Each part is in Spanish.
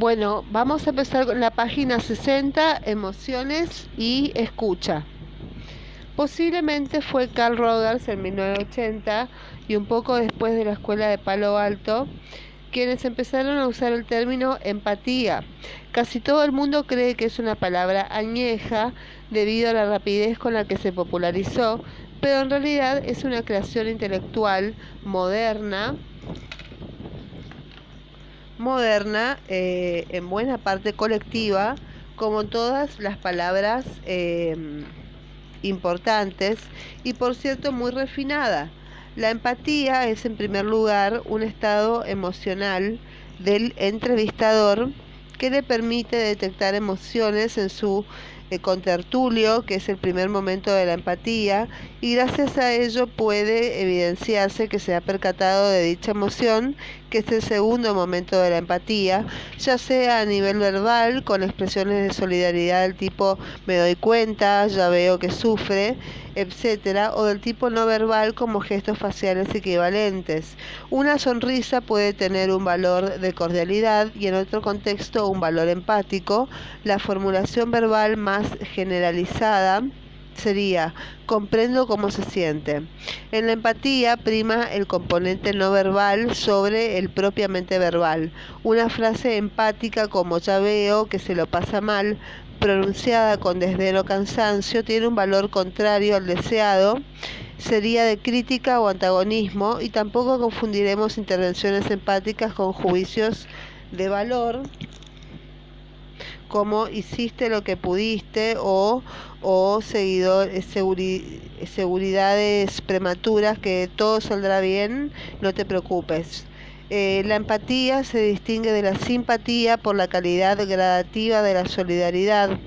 Bueno, vamos a empezar con la página 60, emociones y escucha. Posiblemente fue Carl Rogers en 1980 y un poco después de la escuela de Palo Alto quienes empezaron a usar el término empatía. Casi todo el mundo cree que es una palabra añeja debido a la rapidez con la que se popularizó, pero en realidad es una creación intelectual moderna moderna, eh, en buena parte colectiva, como todas las palabras eh, importantes y por cierto muy refinada. La empatía es en primer lugar un estado emocional del entrevistador que le permite detectar emociones en su eh, contertulio, que es el primer momento de la empatía, y gracias a ello puede evidenciarse que se ha percatado de dicha emoción, que es el segundo momento de la empatía, ya sea a nivel verbal, con expresiones de solidaridad del tipo me doy cuenta, ya veo que sufre, etcétera, o del tipo no verbal como gestos faciales equivalentes. Una sonrisa puede tener un valor de cordialidad y en otro contexto un valor empático. La formulación verbal más generalizada sería comprendo cómo se siente. En la empatía prima el componente no verbal sobre el propiamente verbal. Una frase empática como ya veo que se lo pasa mal, pronunciada con desdén o cansancio, tiene un valor contrario al deseado, sería de crítica o antagonismo y tampoco confundiremos intervenciones empáticas con juicios de valor como hiciste lo que pudiste o, o seguidor, eh, seguridades prematuras que todo saldrá bien, no te preocupes. Eh, la empatía se distingue de la simpatía por la calidad gradativa de la solidaridad.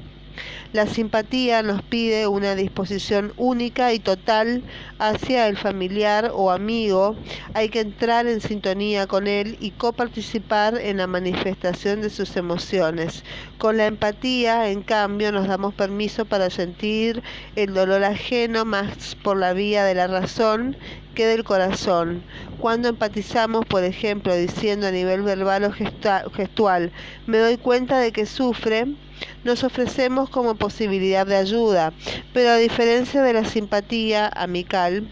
La simpatía nos pide una disposición única y total hacia el familiar o amigo. Hay que entrar en sintonía con él y coparticipar en la manifestación de sus emociones. Con la empatía, en cambio, nos damos permiso para sentir el dolor ajeno más por la vía de la razón que del corazón. Cuando empatizamos, por ejemplo, diciendo a nivel verbal o gestual, me doy cuenta de que sufre, nos ofrecemos como posibilidad de ayuda, pero a diferencia de la simpatía amical,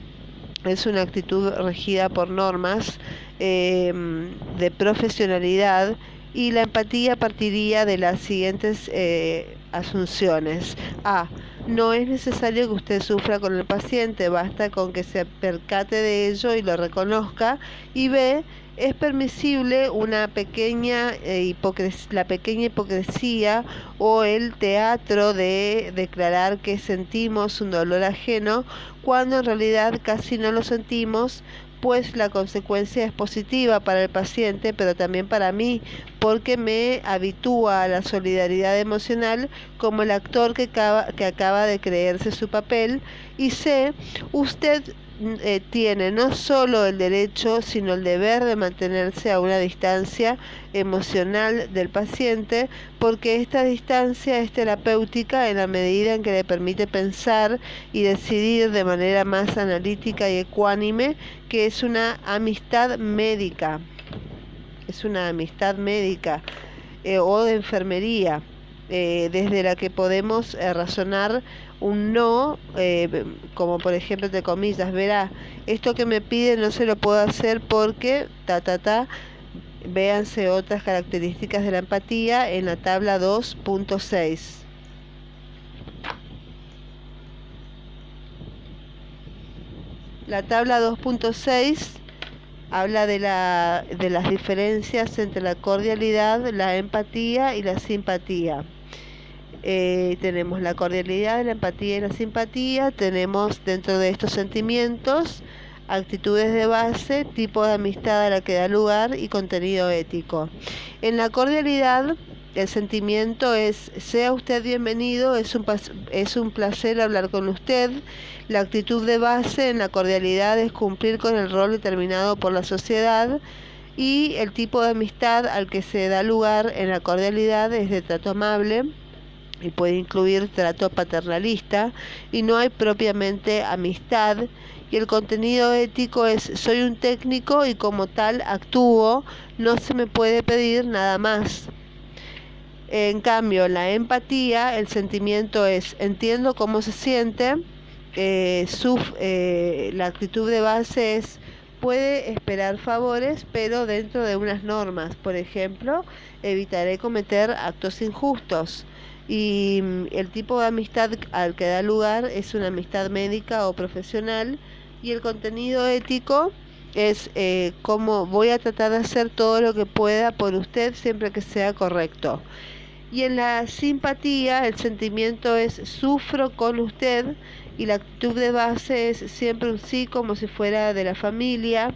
es una actitud regida por normas em, de profesionalidad y la empatía partiría de las siguientes eh, asunciones. A. No es necesario que usted sufra con el paciente, basta con que se percate de ello y lo reconozca. Y B es permisible una pequeña eh, la pequeña hipocresía o el teatro de declarar que sentimos un dolor ajeno cuando en realidad casi no lo sentimos pues la consecuencia es positiva para el paciente, pero también para mí, porque me habitúa a la solidaridad emocional como el actor que acaba, que acaba de creerse su papel y sé, usted eh, tiene no solo el derecho, sino el deber de mantenerse a una distancia emocional del paciente, porque esta distancia es terapéutica en la medida en que le permite pensar y decidir de manera más analítica y ecuánime, que es una amistad médica, es una amistad médica eh, o de enfermería. Eh, desde la que podemos eh, razonar un no, eh, como por ejemplo, de comillas, verá, esto que me pide no se lo puedo hacer porque, ta, ta, ta, véanse otras características de la empatía en la tabla 2.6. La tabla 2.6 habla de, la, de las diferencias entre la cordialidad, la empatía y la simpatía. Eh, tenemos la cordialidad, la empatía y la simpatía, tenemos dentro de estos sentimientos actitudes de base, tipo de amistad a la que da lugar y contenido ético. En la cordialidad, el sentimiento es, sea usted bienvenido, es un, es un placer hablar con usted. La actitud de base en la cordialidad es cumplir con el rol determinado por la sociedad y el tipo de amistad al que se da lugar en la cordialidad es de trato amable y puede incluir trato paternalista y no hay propiamente amistad y el contenido ético es soy un técnico y como tal actúo, no se me puede pedir nada más. En cambio, la empatía, el sentimiento es entiendo cómo se siente, eh, eh, la actitud de base es puede esperar favores, pero dentro de unas normas. Por ejemplo, evitaré cometer actos injustos. Y mm, el tipo de amistad al que da lugar es una amistad médica o profesional. Y el contenido ético es eh, cómo voy a tratar de hacer todo lo que pueda por usted siempre que sea correcto. Y en la simpatía el sentimiento es sufro con usted y la actitud de base es siempre un sí como si fuera de la familia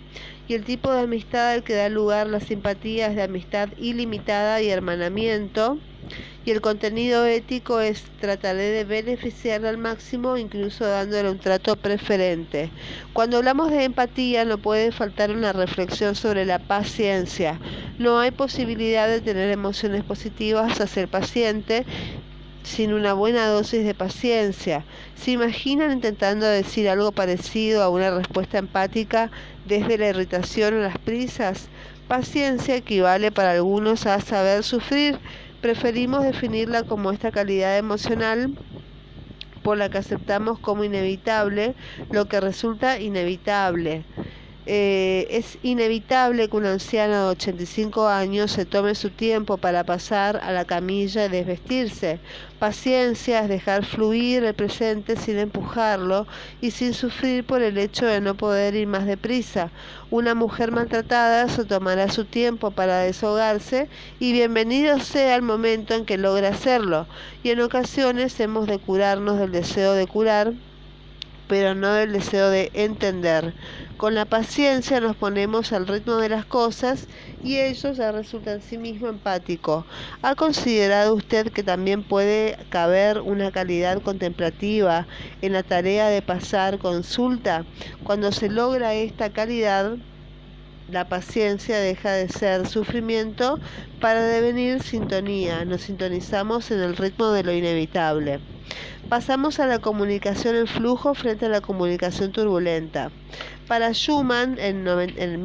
y el tipo de amistad al que da lugar la simpatía es de amistad ilimitada y hermanamiento y el contenido ético es trataré de beneficiarle al máximo, incluso dándole un trato preferente. Cuando hablamos de empatía no puede faltar una reflexión sobre la paciencia. No hay posibilidad de tener emociones positivas hacia el paciente sin una buena dosis de paciencia. ¿Se imaginan intentando decir algo parecido a una respuesta empática desde la irritación o las prisas? Paciencia equivale para algunos a saber sufrir Preferimos definirla como esta calidad emocional por la que aceptamos como inevitable lo que resulta inevitable. Eh, es inevitable que un anciano de 85 años se tome su tiempo para pasar a la camilla y desvestirse. Paciencia es dejar fluir el presente sin empujarlo y sin sufrir por el hecho de no poder ir más deprisa. Una mujer maltratada se tomará su tiempo para deshogarse y bienvenido sea el momento en que logre hacerlo. Y en ocasiones hemos de curarnos del deseo de curar pero no del deseo de entender. Con la paciencia nos ponemos al ritmo de las cosas y ello ya resulta en sí mismo empático. ¿Ha considerado usted que también puede caber una calidad contemplativa en la tarea de pasar consulta? Cuando se logra esta calidad, la paciencia deja de ser sufrimiento para devenir sintonía. Nos sintonizamos en el ritmo de lo inevitable. Pasamos a la comunicación en flujo frente a la comunicación turbulenta. Para Schumann, en,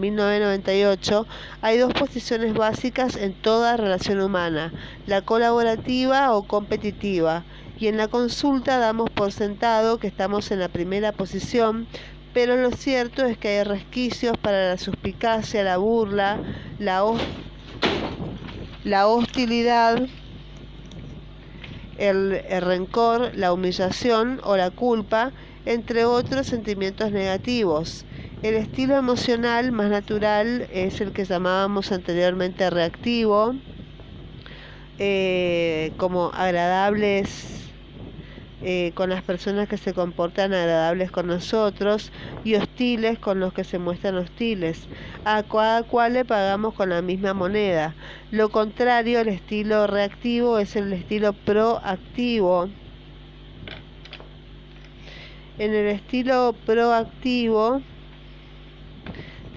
1998, hay dos posiciones básicas en toda relación humana, la colaborativa o competitiva, y en la consulta damos por sentado que estamos en la primera posición, pero lo cierto es que hay resquicios para la suspicacia, la burla, la, hostilidad el, rencor, la humillación o la culpa, entre otros sentimientos negativos. El estilo emocional más natural es el que llamábamos anteriormente reactivo, eh, como agradables eh, con las personas que se comportan agradables con nosotros y hostiles con los que se muestran hostiles. A cada cual le pagamos con la misma moneda. Lo contrario, el estilo reactivo es el estilo proactivo. En el estilo proactivo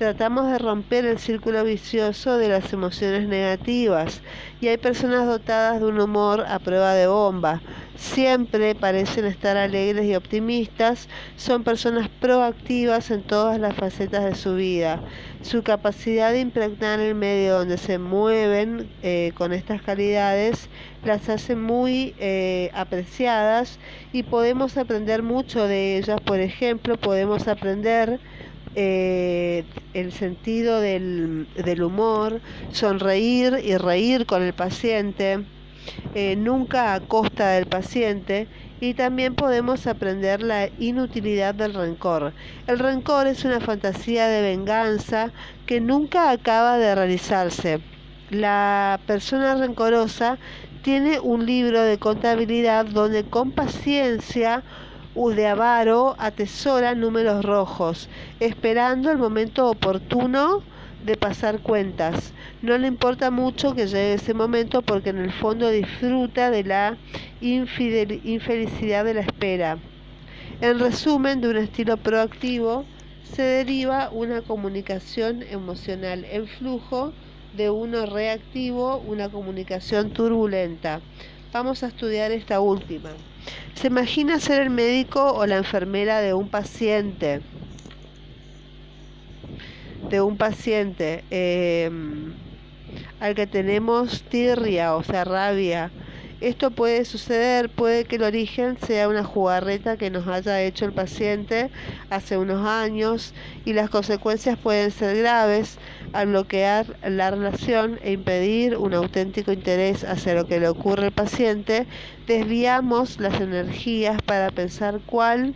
tratamos de romper el círculo vicioso de las emociones negativas y hay personas dotadas de un humor a prueba de bomba. Siempre parecen estar alegres y optimistas, son personas proactivas en todas las facetas de su vida. Su capacidad de impregnar el medio donde se mueven eh, con estas calidades las hace muy eh, apreciadas y podemos aprender mucho de ellas. Por ejemplo, podemos aprender eh, el sentido del, del, humor, sonreír y reír con el paciente, eh, nunca a costa del paciente, y también podemos aprender la inutilidad del rencor. El rencor es una fantasía de venganza que nunca acaba de realizarse. La persona rencorosa tiene un libro de contabilidad donde con paciencia de avaro atesora números rojos, esperando el momento oportuno de pasar cuentas. No le importa mucho que llegue ese momento porque en el fondo disfruta de la infelicidad de la espera. En resumen, de un estilo proactivo se deriva una comunicación emocional en flujo, de uno reactivo, una comunicación turbulenta. Vamos a estudiar esta última. Se imagina ser el médico o la enfermera de un paciente. De un paciente. Em, al que tenemos tirria, o sea, rabia. Esto puede suceder, puede que el origen sea una jugarreta que nos haya hecho el paciente hace unos años y las consecuencias pueden ser graves al bloquear la relación e impedir un auténtico interés hacia lo que le ocurre al paciente, desviamos las energías para pensar cuál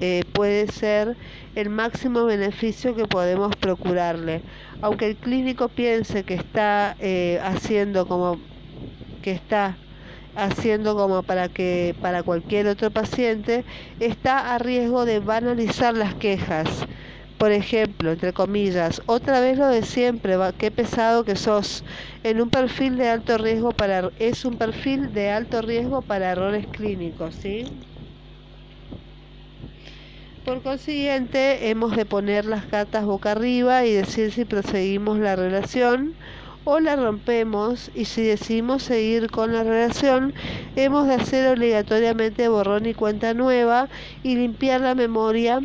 eh, puede ser el máximo beneficio que podemos procurarle. Aunque el clínico piense que está eh, haciendo como que está haciendo como para que para cualquier otro paciente está a riesgo de banalizar las quejas. Por ejemplo, entre comillas, otra vez lo de siempre, qué pesado que sos. En un perfil de alto riesgo para es un perfil de alto riesgo para errores clínicos, ¿sí? Por consiguiente, hemos de poner las cartas boca arriba y decir si proseguimos la relación o la rompemos y si decidimos seguir con la relación, hemos de hacer obligatoriamente borrón y cuenta nueva y limpiar la memoria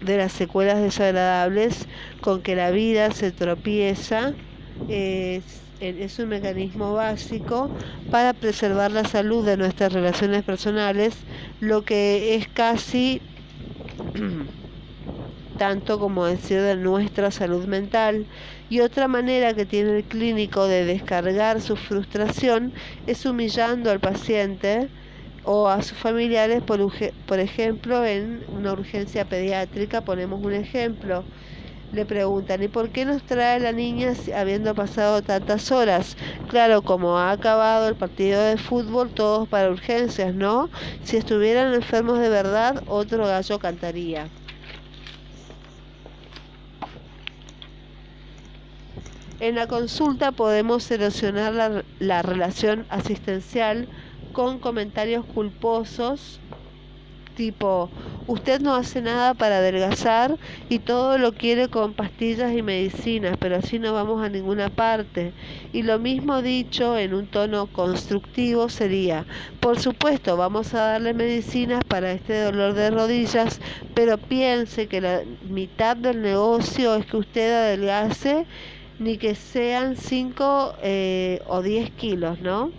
de las secuelas desagradables con que la vida se tropieza. Es, un mecanismo básico para preservar la salud de nuestras relaciones personales, lo que es casi tanto como decir de nuestra salud mental. Y otra manera que tiene el clínico de descargar su frustración es humillando al paciente o a sus familiares, por, por ejemplo, en una urgencia pediátrica, ponemos un ejemplo. Le preguntan, ¿y por qué nos trae la niña habiendo pasado tantas horas? Claro, como ha acabado el partido de fútbol, todos para urgencias, ¿no? Si estuvieran enfermos de verdad, otro gallo cantaría. En la consulta podemos erosionar la, la relación asistencial con comentarios culposos tipo, usted no hace nada para adelgazar y todo lo quiere con pastillas y medicinas, pero así no vamos a ninguna parte. Y lo mismo dicho en un tono constructivo sería, por supuesto, vamos a darle medicinas para este dolor de rodillas, pero piense que la mitad del negocio es que usted adelgace ni que sean 5 eh, o 10 kilos, ¿no?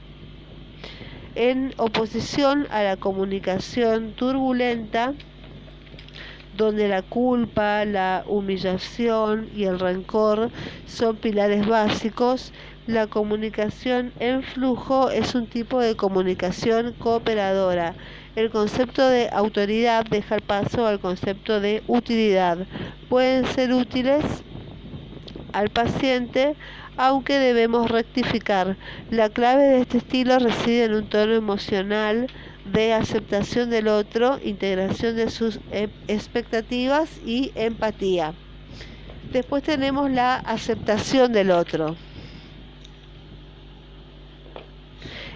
En oposición a la comunicación turbulenta, donde la culpa, la humillación y el rencor son pilares básicos, la comunicación en flujo es un tipo de comunicación cooperadora. El concepto de autoridad deja el paso al concepto de utilidad. Pueden ser útiles al paciente, aunque debemos rectificar. La clave de este estilo reside en un tono emocional de aceptación del otro, integración de sus e, expectativas y empatía. Después tenemos la aceptación del otro.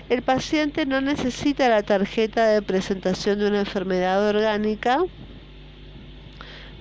El paciente no necesita la tarjeta de presentación de una enfermedad orgánica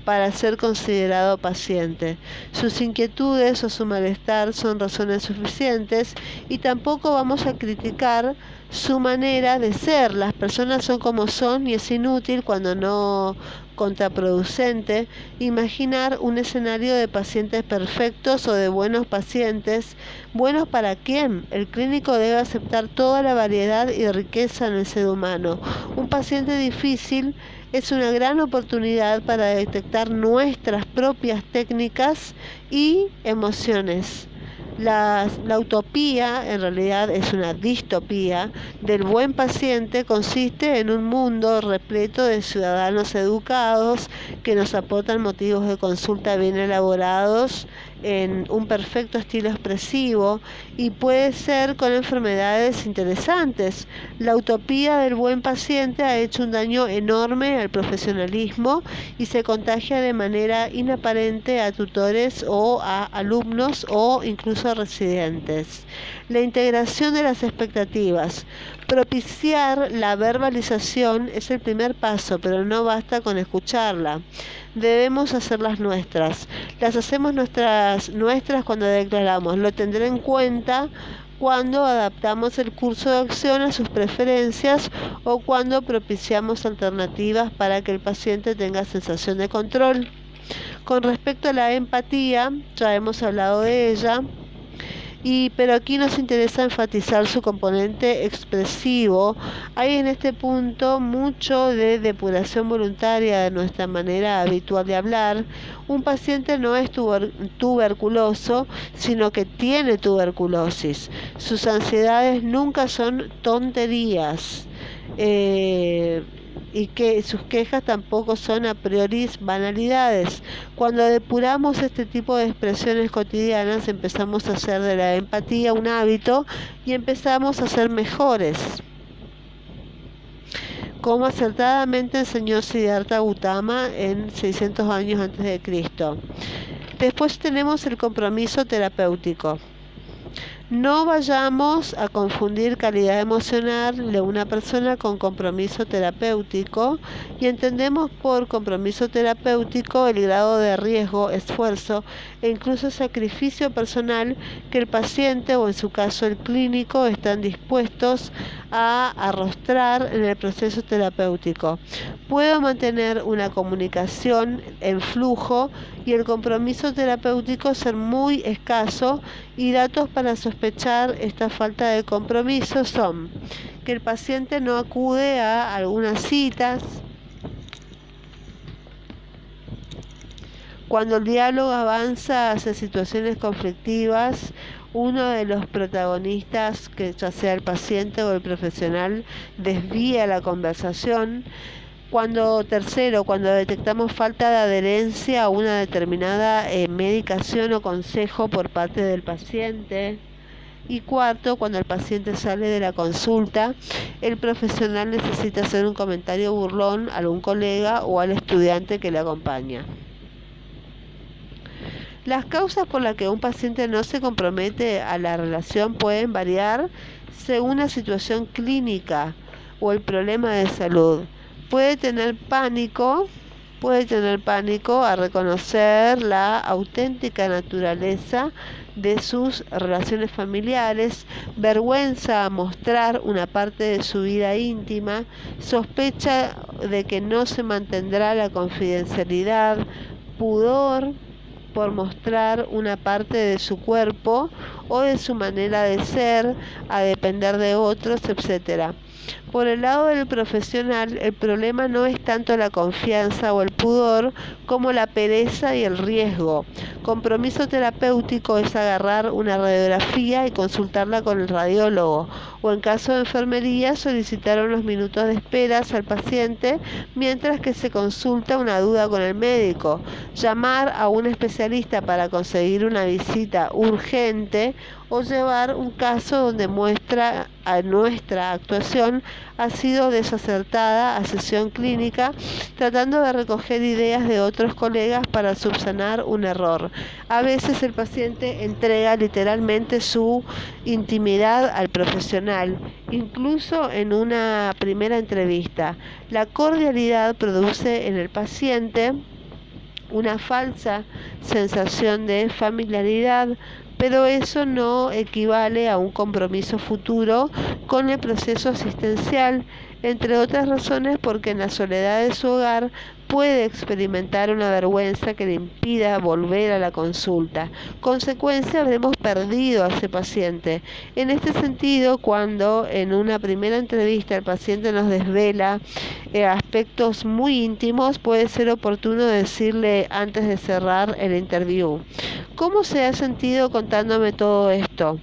para ser considerado paciente. Sus inquietudes o su malestar son razones suficientes y tampoco vamos a criticar su manera de ser. Las personas son como son y es inútil cuando no contraproducente imaginar un escenario de pacientes perfectos o de buenos pacientes. ¿Buenos para quién? El clínico debe aceptar toda la variedad y riqueza en el ser humano. Un paciente difícil es una gran oportunidad para detectar nuestras propias técnicas y emociones. La, utopía, en realidad es una distopía, del buen paciente consiste en un mundo repleto de ciudadanos educados que nos aportan motivos de consulta bien elaborados en un perfecto estilo expresivo y puede ser con enfermedades interesantes. La utopía del buen paciente ha hecho un daño enorme al profesionalismo y se contagia de manera inaparente a tutores o a alumnos o incluso a residentes. La integración de las expectativas. Propiciar la verbalización es el primer paso, pero no basta con escucharla. Debemos hacerlas nuestras. Las hacemos nuestras, nuestras cuando declaramos. Lo tendré en cuenta cuando adaptamos el curso de acción a sus preferencias o cuando propiciamos alternativas para que el paciente tenga sensación de control. Con respecto a la empatía, ya hemos hablado de ella, y, pero aquí nos interesa enfatizar su componente expresivo. Hay en este punto mucho de depuración voluntaria de nuestra manera habitual de hablar. Un paciente no es tuberculoso, sino que tiene tuberculosis. Sus ansiedades nunca son tonterías. Eh, y que sus quejas tampoco son a priori banalidades. Cuando depuramos este tipo de expresiones cotidianas empezamos a hacer de la empatía un hábito y empezamos a ser mejores. Como acertadamente enseñó Siddhartha Gautama en 600 años antes de Cristo. Después tenemos el compromiso terapéutico. No vayamos a confundir calidad emocional de una persona con compromiso terapéutico y entendemos por compromiso terapéutico el grado de riesgo, esfuerzo e incluso sacrificio personal que el paciente o en su caso el clínico están dispuestos a arrostrar en el proceso terapéutico. Puedo mantener una comunicación en flujo y el compromiso terapéutico ser muy escaso y datos para sospechar esta falta de compromiso son que el paciente no acude a algunas citas, cuando el diálogo avanza hacia situaciones conflictivas, uno de los protagonistas, que ya sea el paciente o el profesional, desvía la conversación, cuando tercero, cuando detectamos falta de adherencia a una determinada eh, medicación o consejo por parte del paciente. Y cuarto, cuando el paciente sale de la consulta, el profesional necesita hacer un comentario burlón a algún colega o al estudiante que le acompaña. Las causas por las que un paciente no se compromete a la relación pueden variar según la situación clínica o el problema de salud puede tener pánico, puede tener pánico a reconocer la auténtica naturaleza de sus relaciones familiares, vergüenza a mostrar una parte de su vida íntima, sospecha de que no se mantendrá la confidencialidad, pudor por mostrar una parte de su cuerpo o de su manera de ser, a depender de otros, etc. Por el lado del profesional, el problema no es tanto la confianza o el pudor como la pereza y el riesgo. Compromiso terapéutico es agarrar una radiografía y consultarla con el radiólogo o en caso de enfermería solicitar unos minutos de espera al paciente mientras que se consulta una duda con el médico. Llamar a un especialista para conseguir una visita urgente o llevar un caso donde muestra a nuestra actuación ha sido desacertada a sesión clínica, tratando de recoger ideas de otros colegas para subsanar un error. A veces el paciente entrega literalmente su intimidad al profesional, incluso en una primera entrevista. La cordialidad produce en el paciente una falsa sensación de familiaridad, pero eso no equivale a un compromiso futuro con el proceso asistencial, entre otras razones porque en la soledad de su hogar puede experimentar una vergüenza que le impida volver a la consulta. Consecuencia, habremos perdido a ese paciente. En este sentido, cuando en una primera entrevista el paciente nos desvela eh, aspectos muy íntimos, puede ser oportuno decirle antes de cerrar el interview, ¿cómo se ha sentido contándome todo esto?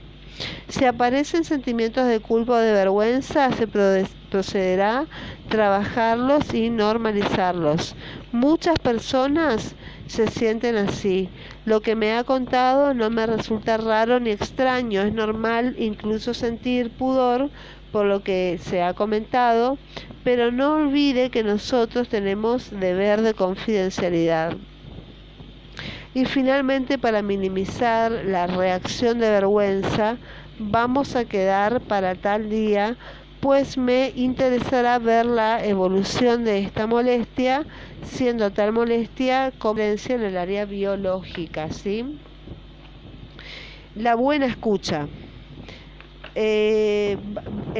Si aparecen sentimientos de culpa o de vergüenza, se procederá trabajarlos y normalizarlos. Muchas personas se sienten así. Lo que me ha contado no me resulta raro ni extraño. Es normal incluso sentir pudor por lo que se ha comentado, pero no olvide que nosotros tenemos deber de confidencialidad. Y finalmente, para minimizar la reacción de vergüenza, vamos a quedar para tal día, pues me interesará ver la evolución de esta molestia, siendo tal molestia convencia en el área biológica, ¿sí? La buena escucha. Eh,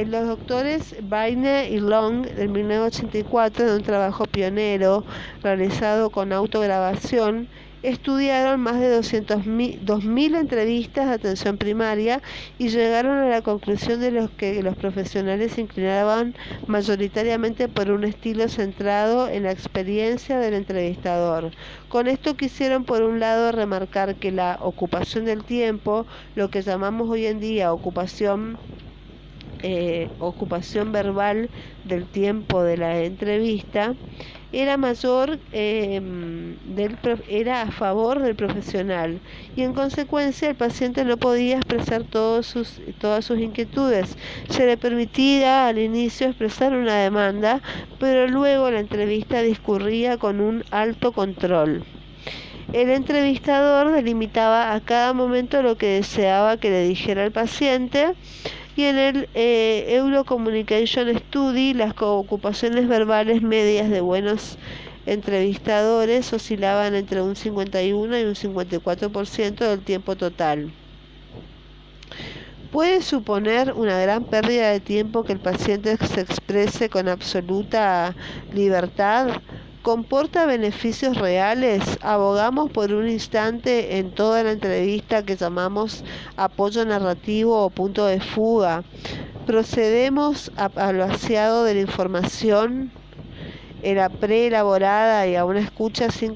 los doctores Baine y Long en 1984 de un trabajo pionero realizado con autograbación estudiaron más de 2.000 entrevistas de atención primaria y llegaron a la conclusión de los que los profesionales se inclinaban mayoritariamente por un estilo centrado en la experiencia del entrevistador. Con esto quisieron por un lado remarcar que la ocupación del tiempo, lo que llamamos hoy en día ocupación eh, ocupación verbal del tiempo de la entrevista era mayor em, del, era a favor del profesional y en consecuencia el paciente no podía expresar todos sus, todas sus inquietudes. Se le permitía al inicio expresar una demanda, pero luego la entrevista discurría con un alto control. El entrevistador delimitaba a cada momento lo que deseaba que le dijera el paciente y en el eh, Euro Communication Study las ocupaciones verbales medias de buenos entrevistadores oscilaban entre un 51 y un 54% del tiempo total. ¿Puede suponer una gran pérdida de tiempo que el paciente se exprese con absoluta libertad? ¿Comporta beneficios reales? Abogamos por un instante en toda la entrevista que llamamos apoyo narrativo o punto de fuga. Procedemos al vaciado de la información, era preelaborada y a una escucha sin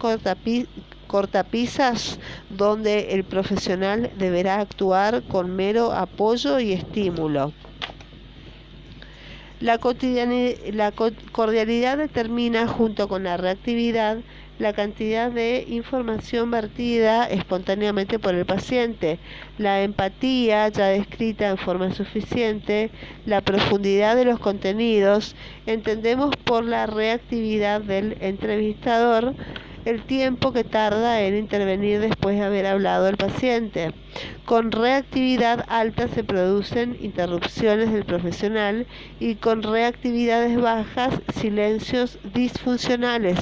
cortapisas donde el profesional deberá actuar con mero apoyo y estímulo. La, cordialidad determina, junto con la reactividad, la cantidad de información vertida espontáneamente por el paciente, la empatía ya descrita en forma suficiente, la profundidad de los contenidos, entendemos por la reactividad del entrevistador el tiempo que tarda en intervenir después de haber hablado el paciente. Con reactividad alta se producen interrupciones del profesional y con reactividades bajas silencios disfuncionales.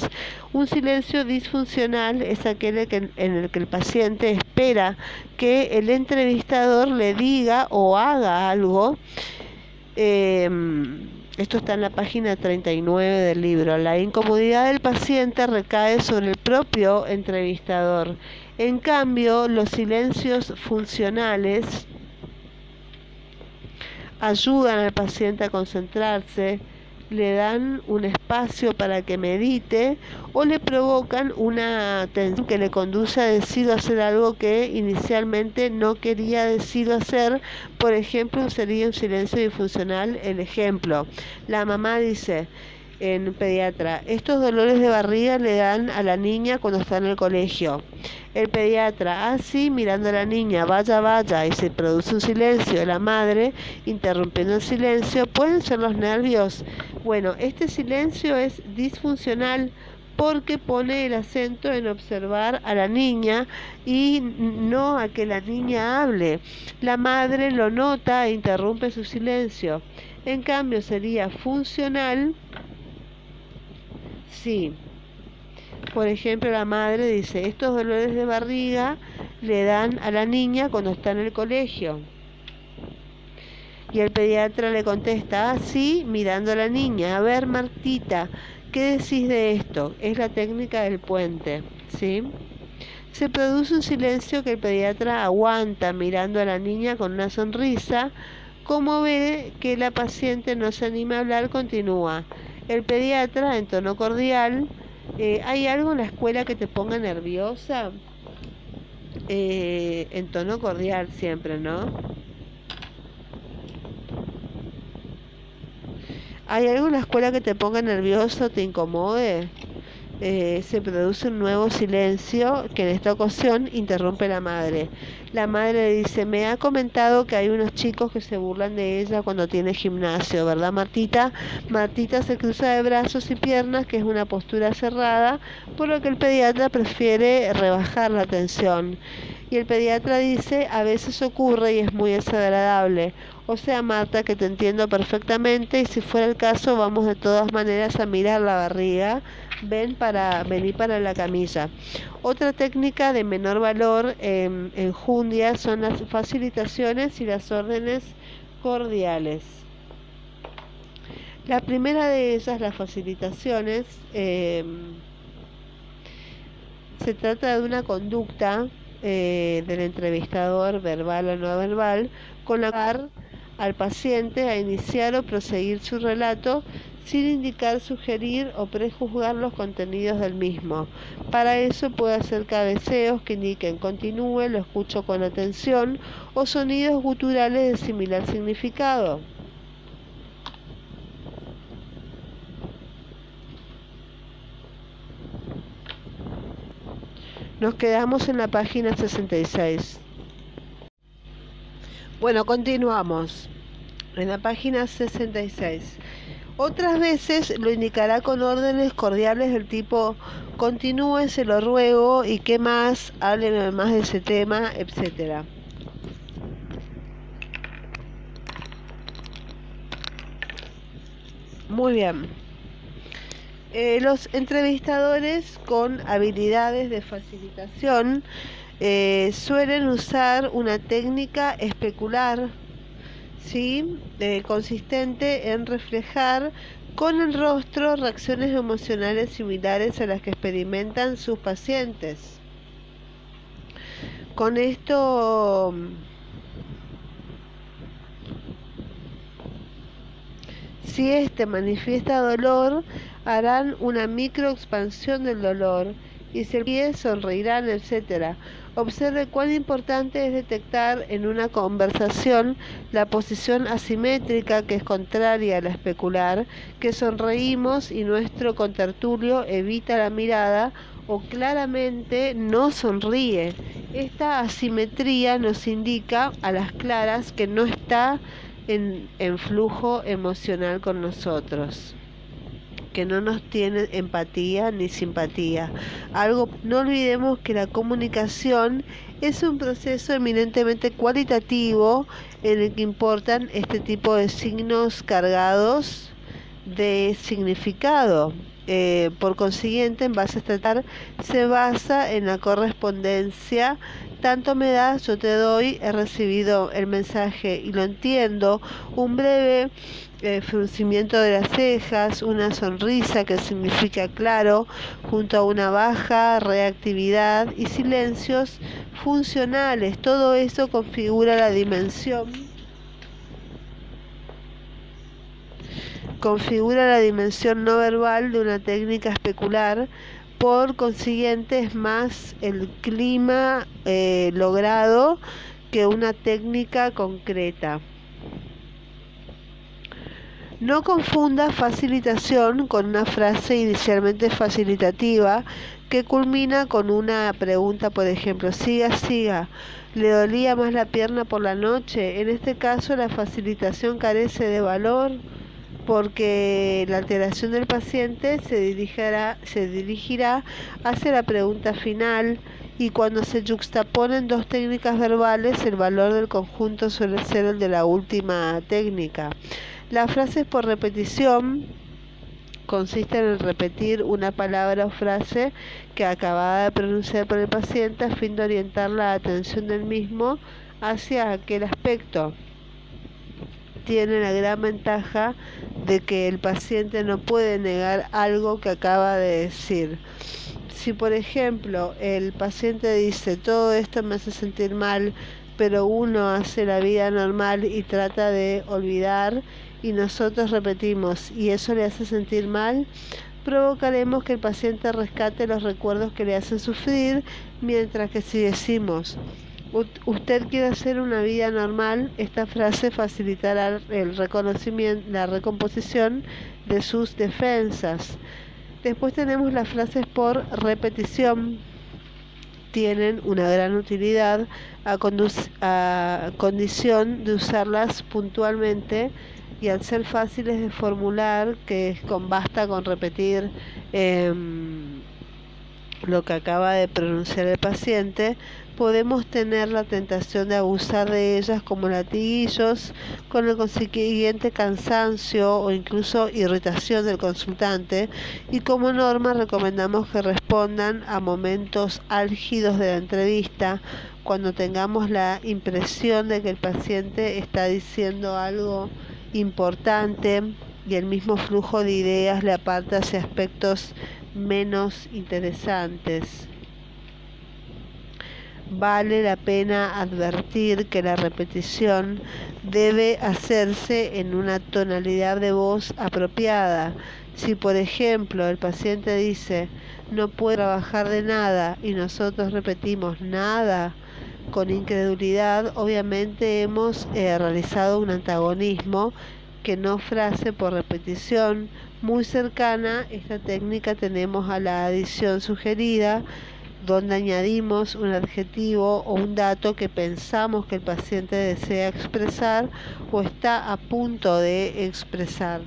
Un silencio disfuncional es aquel en el que el paciente espera que el entrevistador le diga o haga algo. Em, esto está en la página 39 del libro. La incomodidad del paciente recae sobre el propio entrevistador. En cambio, los silencios funcionales ayudan al paciente a concentrarse, le dan un espacio para que medite o le provocan una tensión que le conduce a decir hacer algo que inicialmente no quería decir hacer. Por ejemplo, sería un silencio disfuncional el ejemplo. La mamá dice, en pediatra. Estos dolores de barriga le dan a la niña cuando está en el colegio. El pediatra, así mirando a la niña, vaya, vaya, y se produce un silencio. La madre, interrumpiendo el silencio, pueden ser los nervios. Bueno, este silencio es disfuncional porque pone el acento en observar a la niña y no a que la niña hable. La madre lo nota e interrumpe su silencio. En cambio, sería funcional Sí. Por ejemplo, la madre dice, estos dolores de barriga le dan a la niña cuando está en el colegio. Y el pediatra le contesta, así, ah, mirando a la niña, a ver, Martita, ¿qué decís de esto? Es la técnica del puente, ¿sí? Se produce un silencio que el pediatra aguanta mirando a la niña con una sonrisa. Como ve que la paciente no se anima a hablar, continúa. El pediatra, en tono cordial, eh, ¿hay algo en la escuela que te ponga nerviosa? Eh, en tono cordial siempre, ¿no? ¿Hay algo en la escuela que te ponga nervioso, te incomode? Eh, se produce un nuevo silencio que en esta ocasión interrumpe la madre. La madre dice, me ha comentado que hay unos chicos que se burlan de ella cuando tiene gimnasio, ¿verdad Martita? Martita se cruza de brazos y piernas, que es una postura cerrada, por lo que el pediatra prefiere rebajar la tensión. Y el pediatra dice, a veces ocurre y es muy desagradable. O sea, Marta, que te entiendo perfectamente y si fuera el caso, vamos de todas maneras a mirar la barriga ven para venir para la camilla. Otra técnica de menor valor en, en Jundia son las facilitaciones y las órdenes cordiales. La primera de ellas, las facilitaciones, em, Se trata de una conducta eh, del entrevistador, verbal o no verbal, con la al paciente a iniciar o proseguir su relato sin indicar, sugerir o prejuzgar los contenidos del mismo. Para eso puede hacer cabeceos que indiquen continúe, lo escucho con atención o sonidos guturales de similar significado. Nos quedamos en la página 66. Bueno, continuamos. En la página 66. Otras veces lo indicará con órdenes cordiales del tipo continúe, se lo ruego y qué más, hábleme más de ese tema, etcétera. Muy bien. Eh, los entrevistadores con habilidades de facilitación eh, suelen usar una técnica especular ¿sí? Eh, consistente en reflejar con el rostro reacciones emocionales similares a las que experimentan sus pacientes. Con esto si éste manifiesta dolor, harán una microexpansión del dolor y si el pie sonreirán, etc. Observe cuán importante es detectar en una conversación la posición asimétrica que es contraria a la especular, que sonreímos y nuestro contertulio evita la mirada o claramente no sonríe. Esta asimetría nos indica a las claras que no está en, en flujo emocional con nosotros que no nos tiene empatía ni simpatía. Algo, no olvidemos que la comunicación es un proceso eminentemente cualitativo en el que importan este tipo de signos cargados de significado. Eh, por consiguiente, en base a tratar, se basa en la correspondencia. Tanto me das, yo te doy, he recibido el mensaje y lo entiendo. Un breve eh, fruncimiento de las cejas, una sonrisa que significa claro, junto a una baja reactividad y silencios funcionales. Todo eso configura la dimensión configura la dimensión no verbal de una técnica especular, por consiguiente es más el clima eh, logrado que una técnica concreta. No confunda facilitación con una frase inicialmente facilitativa que culmina con una pregunta, por ejemplo, siga, siga, ¿le dolía más la pierna por la noche? En este caso la facilitación carece de valor porque la alteración del paciente se dirigirá, se dirigirá hacia la pregunta final y cuando se juxtaponen dos técnicas verbales, el valor del conjunto suele ser el de la última técnica. Las frases por repetición consisten en repetir una palabra o frase que acababa de pronunciar por el paciente a fin de orientar la atención del mismo hacia aquel aspecto tiene la gran ventaja de que el paciente no puede negar algo que acaba de decir. Si por ejemplo el paciente dice todo esto me hace sentir mal, pero uno hace la vida normal y trata de olvidar y nosotros repetimos y eso le hace sentir mal, provocaremos que el paciente rescate los recuerdos que le hacen sufrir, mientras que si decimos usted quiere hacer una vida normal, esta frase facilitará el reconocimiento, la recomposición de sus defensas. Después tenemos las frases por repetición. Tienen una gran utilidad a, condición de usarlas puntualmente y al ser fáciles de formular, que con basta con repetir em, lo que acaba de pronunciar el paciente, podemos tener la tentación de abusar de ellas como latiguillos, con el consiguiente cansancio o incluso irritación del consultante, y como norma recomendamos que respondan a momentos álgidos de la entrevista, cuando tengamos la impresión de que el paciente está diciendo algo importante y el mismo flujo de ideas le aparta hacia aspectos menos interesantes. Vale la pena advertir que la repetición debe hacerse en una tonalidad de voz apropiada. Si por ejemplo el paciente dice no puedo trabajar de nada y nosotros repetimos nada con incredulidad, obviamente hemos eh, realizado un antagonismo que no frase por repetición. Muy cercana esta técnica tenemos a la adición sugerida donde añadimos un adjetivo o un dato que pensamos que el paciente desea expresar o está a punto de expresar.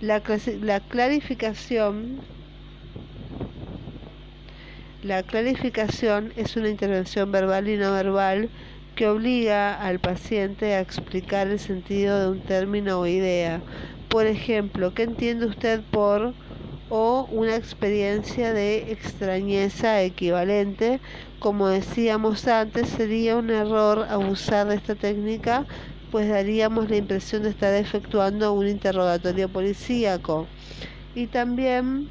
La, la clarificación la clarificación es una intervención verbal y no verbal que obliga al paciente a explicar el sentido de un término o idea. Por ejemplo, ¿qué entiende usted por o una experiencia de extrañeza equivalente. Como decíamos antes, sería un error abusar de esta técnica, pues daríamos la impresión de estar efectuando un interrogatorio policíaco. Y también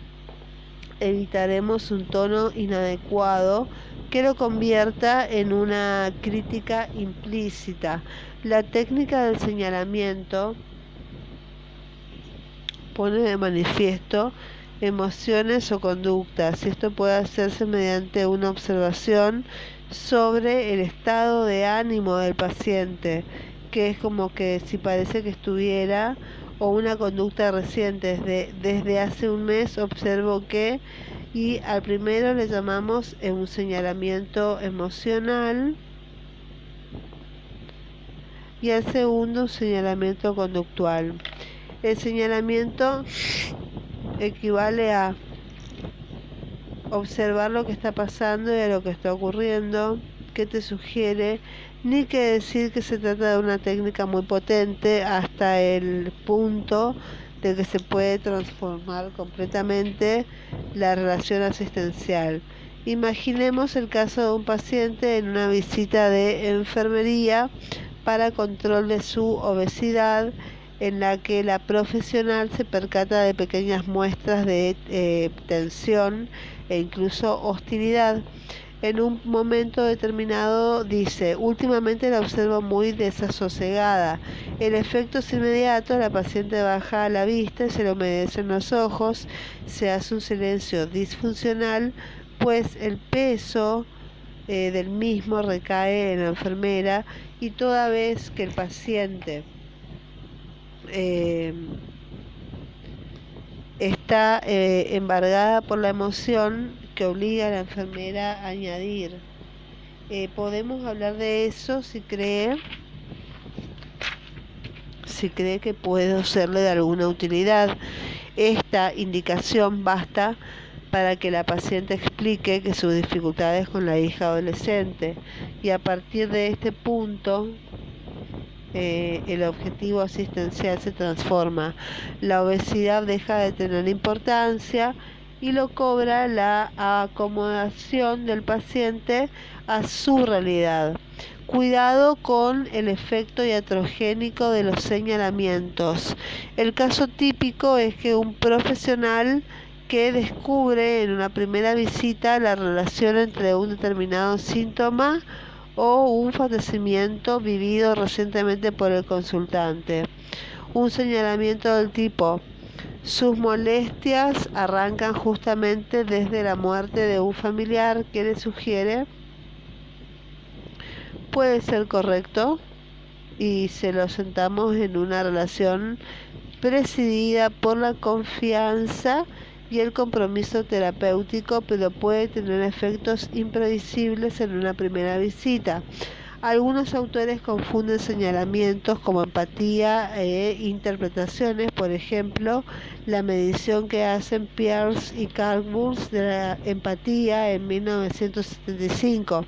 evitaremos un tono inadecuado que lo convierta en una crítica implícita. La técnica del señalamiento pone de manifiesto emociones o conductas. Esto puede hacerse mediante una observación sobre el estado de ánimo del paciente, que es como que si parece que estuviera, o una conducta reciente, desde, desde hace un mes observo que, y al primero le llamamos un señalamiento emocional, y al segundo un señalamiento conductual. El señalamiento equivale a observar lo que está pasando y a lo que está ocurriendo, que te sugiere, ni que decir que se trata de una técnica muy potente hasta el punto de que se puede transformar completamente la relación asistencial. Imaginemos el caso de un paciente en una visita de enfermería para control de su obesidad en la que la profesional se percata de pequeñas muestras de eh, tensión e incluso hostilidad. En un momento determinado dice, últimamente la observo muy desasosegada. El efecto es inmediato, la paciente baja la vista, se le humedecen los ojos, se hace un silencio disfuncional, pues el peso eh, del mismo recae en la enfermera y toda vez que el paciente eh, está eh, embargada por la emoción que obliga a la enfermera a añadir. Eh, podemos hablar de eso si cree si cree que puedo serle de alguna utilidad. Esta indicación basta para que la paciente explique que sus dificultades con la hija adolescente y a partir de este punto eh, el objetivo asistencial se transforma. La obesidad deja de tener importancia y lo cobra la acomodación del paciente a su realidad. Cuidado con el efecto iatrogénico de los señalamientos. El caso típico es que un profesional que descubre en una primera visita la relación entre un determinado síntoma o un fallecimiento vivido recientemente por el consultante. Un señalamiento del tipo sus molestias arrancan justamente desde la muerte de un familiar que le sugiere puede ser correcto y se lo sentamos en una relación presidida por la confianza y el compromiso terapéutico, pero puede tener efectos imprevisibles en una primera visita. Algunos autores confunden señalamientos como empatía e interpretaciones, por ejemplo, la medición que hacen Pierce y Carlburs de la empatía en 1975.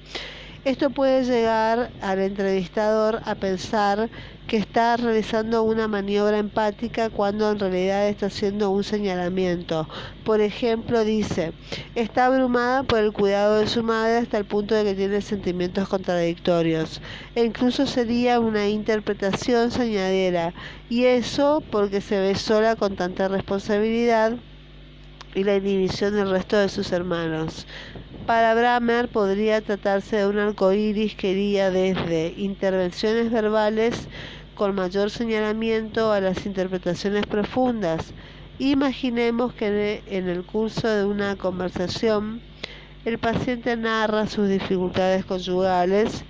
Esto puede llegar al entrevistador a pensar que está realizando una maniobra empática cuando en realidad está haciendo un señalamiento. Por ejemplo, dice, está abrumada por el cuidado de su madre hasta el punto de que tiene sentimientos contradictorios. E incluso sería una interpretación señalera. Y eso porque se ve sola con tanta responsabilidad y la inhibición del resto de sus hermanos. Para Bramer podría tratarse de un arco iris que iría desde intervenciones verbales con mayor señalamiento a las interpretaciones profundas. Imaginemos que en el curso de una conversación el paciente narra sus dificultades conyugales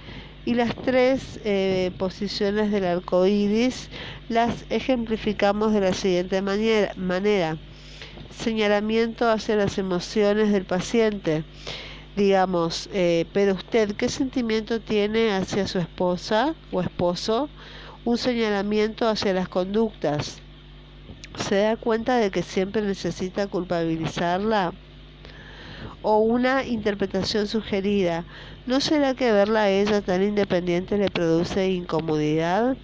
y las tres eh, posiciones del arco iris las ejemplificamos de la siguiente manera. Señalamiento hacia las emociones del paciente. Digamos, eh, pero usted, ¿qué sentimiento tiene hacia su esposa o esposo? Un señalamiento hacia las conductas. ¿Se da cuenta de que siempre necesita culpabilizarla? o una interpretación sugerida. ¿No será que verla a ella tan independiente le produce incomodidad?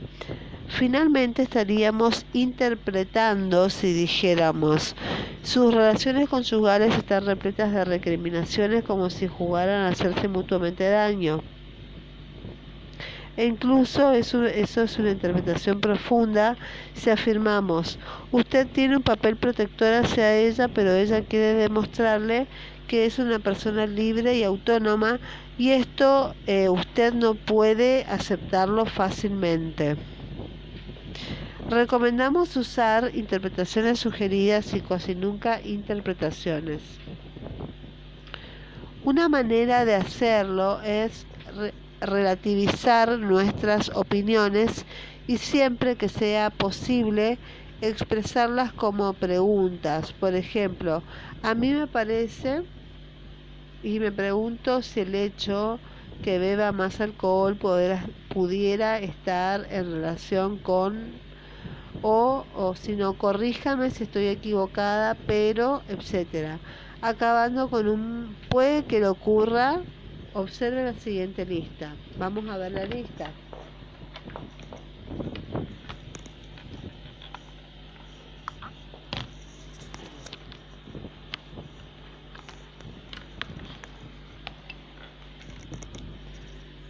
Finalmente estaríamos interpretando si dijéramos sus relaciones conyugales están repletas de recriminaciones como si jugaran a hacerse mutuamente daño. E incluso eso, es una interpretación profunda si afirmamos, usted tiene un papel protector hacia ella, pero ella quiere demostrarle que es una persona libre y autónoma y esto eh, usted no puede aceptarlo fácilmente. Recomendamos usar interpretaciones sugeridas y casi nunca interpretaciones. Una manera de hacerlo es relativizar nuestras opiniones y siempre que sea posible expresarlas como preguntas. Por ejemplo, a mí me parece y me pregunto si el hecho que beba más alcohol pudiera estar en relación con o, o si no, corríjame si estoy equivocada, pero, etcétera. Acabando con un puede que le ocurra, observe la siguiente lista. Vamos a ver la lista.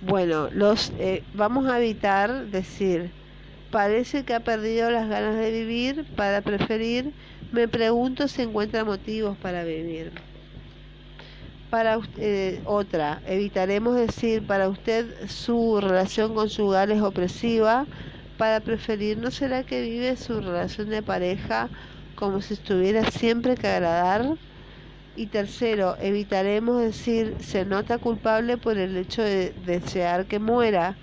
Bueno, los eh, vamos a evitar decir, parece que ha perdido las ganas de vivir para preferir, me pregunto si encuentra motivos para vivir. Para eh, otra, evitaremos decir, para usted su relación conyugal es opresiva, para preferir, ¿no será que vive su relación de pareja como si estuviera siempre que agradar? Y tercero, evitaremos decir se nota culpable por el hecho de desear que muera.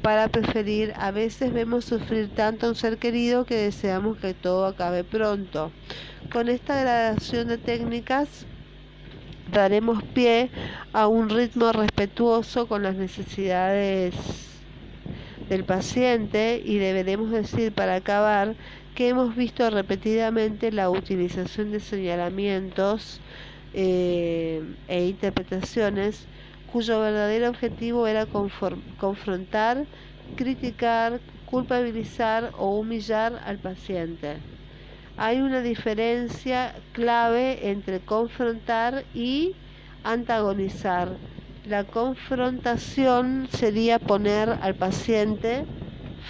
Para preferir, a veces vemos sufrir tanto a un ser querido que deseamos que todo acabe pronto. Con esta gradación de técnicas daremos pie a un ritmo respetuoso con las necesidades del paciente y deberemos decir para acabar que hemos visto repetidamente la utilización de señalamientos eh, e interpretaciones cuyo verdadero objetivo era confrontar, criticar, culpabilizar o humillar al paciente. Hay una diferencia clave entre confrontar y antagonizar. La confrontación sería poner al paciente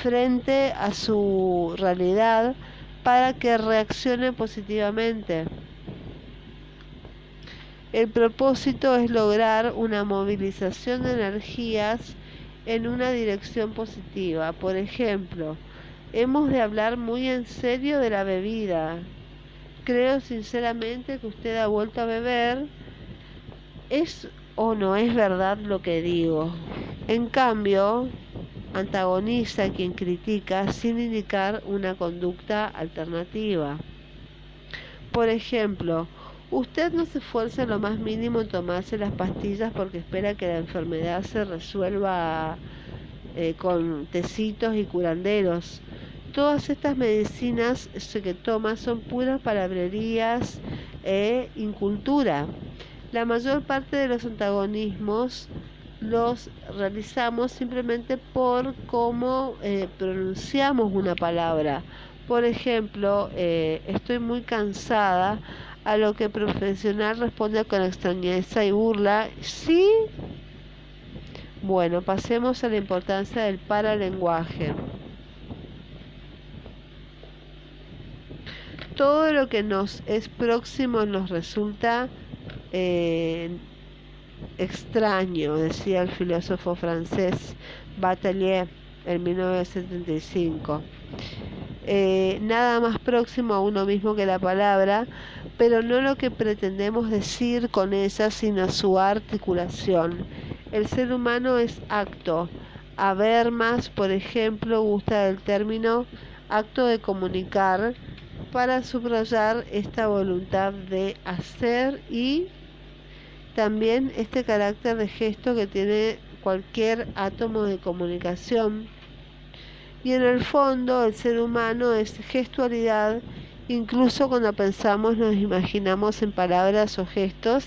frente a su realidad para que reaccione positivamente. El propósito es lograr una movilización de energías en una dirección positiva. Por ejemplo, hemos de hablar muy en serio de la bebida. Creo sinceramente que usted ha vuelto a beber. ¿Es o no es verdad lo que digo? En cambio, antagoniza a quien critica sin indicar una conducta alternativa. Por ejemplo, Usted no se esfuerza en lo más mínimo en tomarse las pastillas porque espera que la enfermedad se resuelva eh, con tecitos y curanderos. Todas estas medicinas que toma son puras palabrerías e incultura. La mayor parte de los antagonismos los realizamos simplemente por cómo eh, pronunciamos una palabra. Por ejemplo, estoy muy cansada a lo que el profesional responde con extrañeza y burla. Sí. Bueno, pasemos a la importancia del paralenguaje. todo lo que nos es próximo nos resulta eh, extraño, decía el filósofo francés Bataille en 1975. Eh, nada más próximo a uno mismo que la palabra, pero no lo que pretendemos decir con ella, sino su articulación. El ser humano es acto. más, por ejemplo, gusta del término acto de comunicar para subrayar esta voluntad de hacer y también este carácter de gesto que tiene cualquier átomo de comunicación. Y en el fondo el ser humano es gestualidad, incluso cuando pensamos nos imaginamos en palabras o gestos.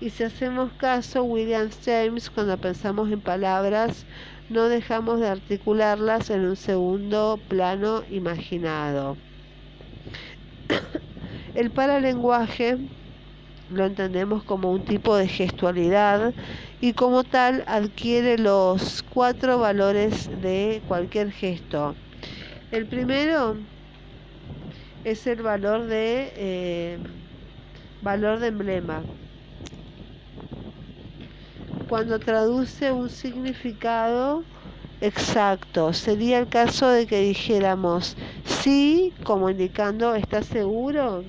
Y si hacemos caso, William James, cuando pensamos en palabras, no dejamos de articularlas en un segundo plano imaginado. El paralenguaje lo entendemos como un tipo de gestualidad y como tal adquiere los cuatro valores de cualquier gesto. El primero es el valor de eh, valor de emblema. Cuando traduce un significado exacto, sería el caso de que dijéramos sí, como indicando, ¿estás seguro?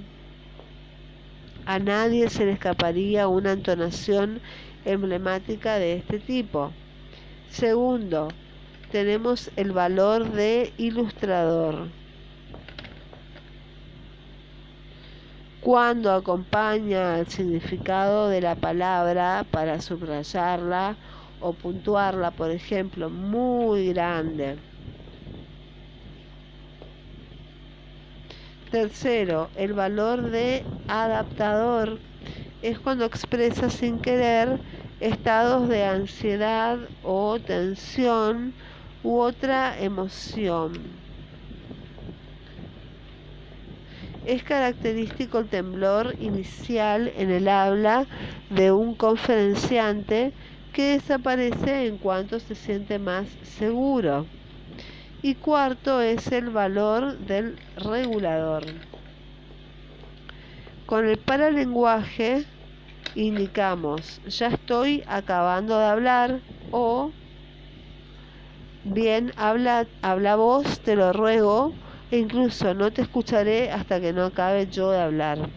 A nadie se le escaparía una entonación emblemática de este tipo. Segundo, tenemos el valor de ilustrador. Cuando acompaña el significado de la palabra para subrayarla o puntuarla, por ejemplo, muy grande Tercero, el valor de adaptador es cuando expresa sin querer estados de ansiedad o tensión u otra emoción. Es característico el temblor inicial en el habla de un conferenciante que desaparece en cuanto se siente más seguro. Y cuarto es el valor del regulador. Con el paralenguaje indicamos ya estoy acabando de hablar o bien habla, habla vos, te lo ruego, e incluso no te escucharé hasta que no acabe yo de hablar.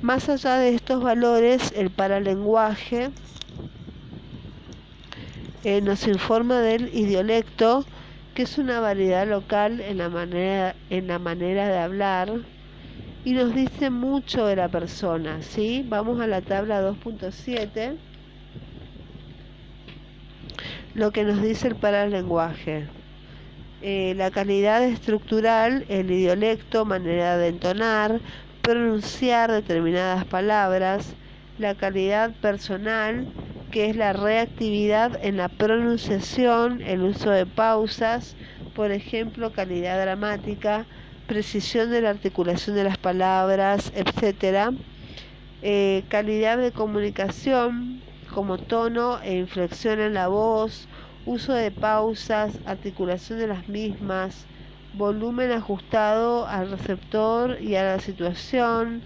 Más allá de estos valores, el paralenguaje eh, nos informa del idiolecto que es una variedad local en la manera, en la manera de hablar y nos dice mucho de la persona, ¿sí? Vamos a la tabla 2.7, lo que nos dice el paralenguaje. Eh, la calidad estructural, el idiolecto, manera de entonar, pronunciar determinadas palabras, la calidad personal, que es la reactividad en la pronunciación, el uso de pausas, por ejemplo, calidad dramática, precisión de la articulación de las palabras, etc. Eh, calidad de comunicación, como tono e inflexión en la voz, uso de pausas, articulación de las mismas, volumen ajustado al receptor y a la situación,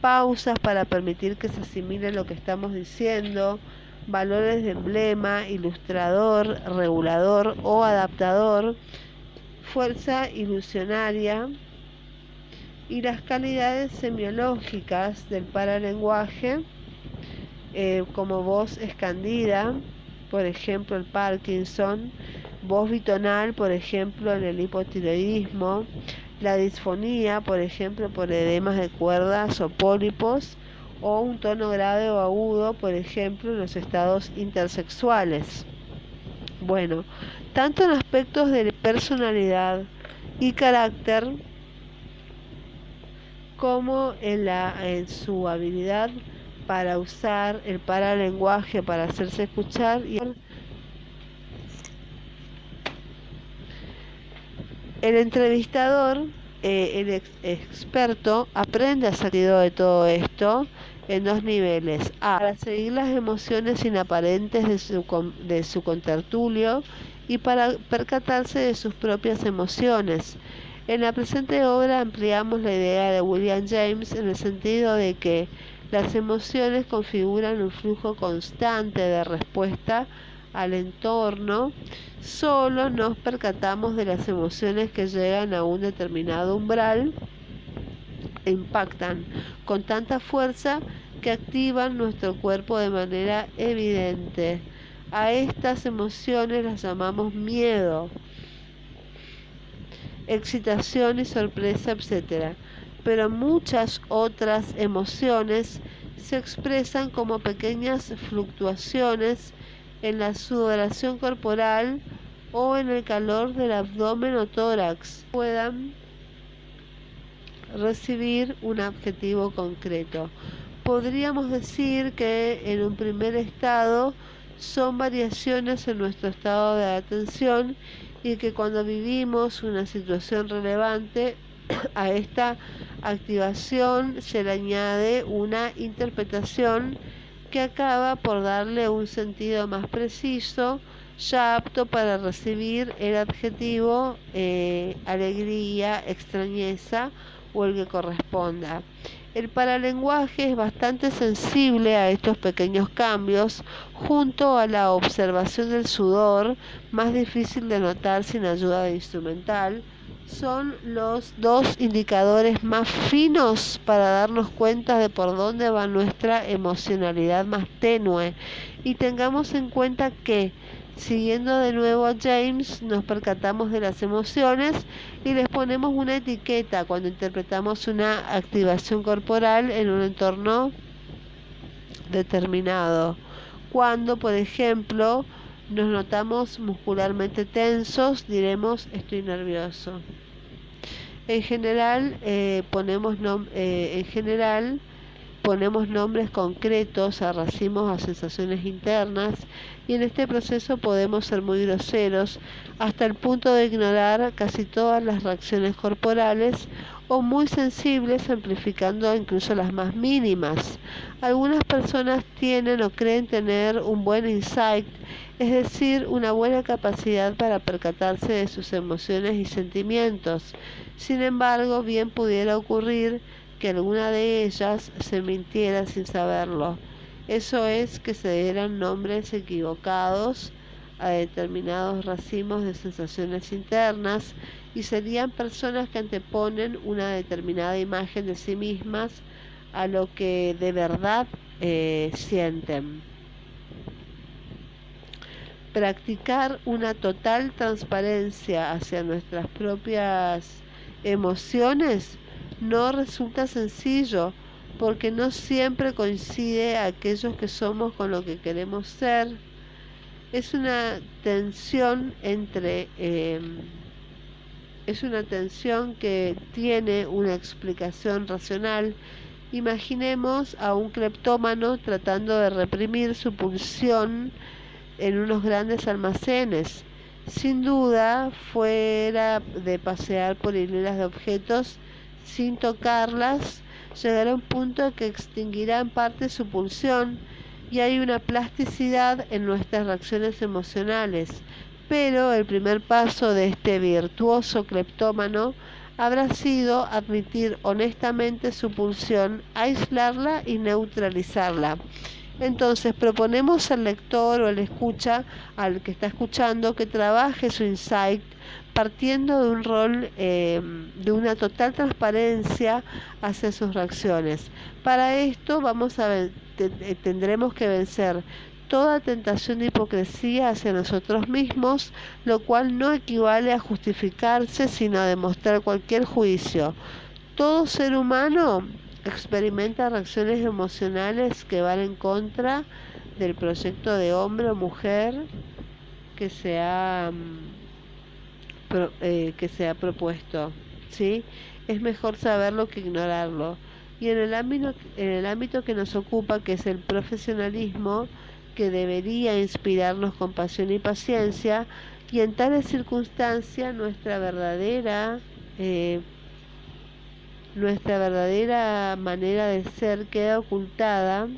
pausas para permitir que se asimile lo que estamos diciendo, valores de emblema, ilustrador, regulador o adaptador, fuerza ilusionaria y las calidades semiológicas del paralenguaje, eh, como voz escandida, por ejemplo el Parkinson, voz bitonal, por ejemplo en el hipotiroidismo, la disfonía, por ejemplo por edemas de cuerdas o pólipos, o un tono grave o agudo, por ejemplo, en los estados intersexuales. Bueno, tanto en aspectos de personalidad y carácter como en, la, en su habilidad para usar el paralenguaje para hacerse escuchar y el entrevistador, eh, el experto, aprende a salir de todo esto en dos niveles. A, para seguir las emociones inaparentes de su, de su contertulio y para percatarse de sus propias emociones. En la presente obra ampliamos la idea de William James en el sentido de que las emociones configuran un flujo constante de respuesta al entorno, solo nos percatamos de las emociones que llegan a un determinado umbral e impactan con tanta fuerza que activan nuestro cuerpo de manera evidente. A estas emociones las llamamos miedo excitación y sorpresa, etc. Pero muchas otras emociones se expresan como pequeñas fluctuaciones en la sudoración corporal o en el calor del abdomen o tórax puedan recibir un objetivo concreto. Podríamos decir que en un primer estado son variaciones en nuestro estado de atención y que cuando vivimos una situación relevante a esta activación se le añade una interpretación que acaba por darle un sentido más preciso, ya apto para recibir el adjetivo eh, alegría, extrañeza o el que corresponda. El paralenguaje es bastante sensible a estos pequeños cambios, junto a la observación del sudor, más difícil de notar sin ayuda de instrumental, son los dos indicadores más finos para darnos cuenta de por dónde va nuestra emocionalidad más tenue. Y tengamos en cuenta que Siguiendo de nuevo a James, nos percatamos de las emociones y les ponemos una etiqueta cuando interpretamos una activación corporal en un entorno determinado. Cuando, por ejemplo, nos notamos muscularmente tensos, diremos estoy nervioso. En general, eh, ponemos eh, en general ponemos nombres concretos a racimos, a sensaciones internas y en este proceso podemos ser muy groseros hasta el punto de ignorar casi todas las reacciones corporales o muy sensibles amplificando incluso las más mínimas. Algunas personas tienen o creen tener un buen insight, es decir, una buena capacidad para percatarse de sus emociones y sentimientos. Sin embargo, bien pudiera ocurrir que alguna de ellas se mintiera sin saberlo. Eso es que se dieran nombres equivocados a determinados racimos de sensaciones internas y serían personas que anteponen una determinada imagen de sí mismas a lo que de verdad eh, sienten. Practicar una total transparencia hacia nuestras propias emociones no resulta sencillo porque no siempre coincide aquellos que somos con lo que queremos ser. Es una tensión entre em, es una tensión que tiene una explicación racional. Imaginemos a un cleptómano tratando de reprimir su pulsión en unos grandes almacenes. Sin duda, fuera de pasear por hileras de objetos, sin tocarlas, llegará a un punto que extinguirá en parte su pulsión y hay una plasticidad en nuestras reacciones emocionales. Pero el primer paso de este virtuoso cleptómano habrá sido admitir honestamente su pulsión, aislarla y neutralizarla. Entonces proponemos al lector o al escucha, al que está escuchando, que trabaje su insight partiendo de un rol eh, de una total transparencia hacia sus reacciones. Para esto vamos a eh, tendremos que vencer toda tentación de hipocresía hacia nosotros mismos, lo cual no equivale a justificarse, sino a demostrar cualquier juicio. Todo ser humano experimenta reacciones emocionales que van en contra del proyecto de hombre o mujer que se ha, mm, eh, que se ha propuesto. ¿sí? Es mejor saberlo que ignorarlo. Y en el, ámbito, en el ámbito que nos ocupa, que es el profesionalismo, que debería inspirarnos compasión y paciencia, y en tales circunstancias nuestra verdadera eh, nuestra verdadera manera de ser queda ocultada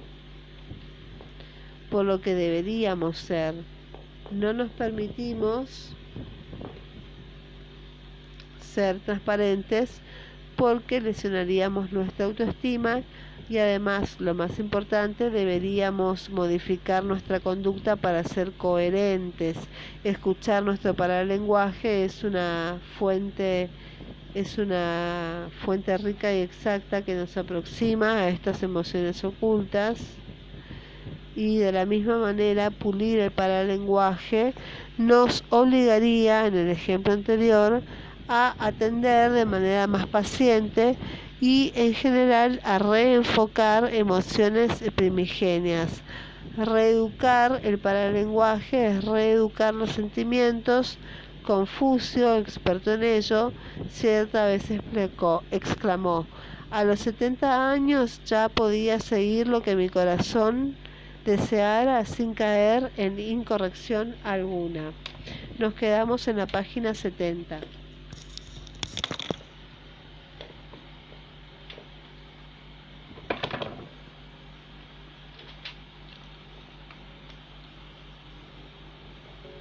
por lo que deberíamos ser. No nos permitimos ser transparentes porque lesionaríamos nuestra autoestima y además, lo más importante, deberíamos modificar nuestra conducta para ser coherentes. Escuchar nuestro paralenguaje es una fuente es una fuente rica y exacta que nos aproxima a estas emociones ocultas y de la misma manera pulir el paralenguaje nos obligaría, en el ejemplo anterior, a atender de manera más paciente y en general a reenfocar emociones primigenias. Reeducar el paralenguaje es reeducar los sentimientos. Confucio, experto en ello, cierta vez explicó, exclamó, a los 70 años ya podía seguir lo que mi corazón deseara sin caer en incorrección alguna. Nos quedamos en la página 70.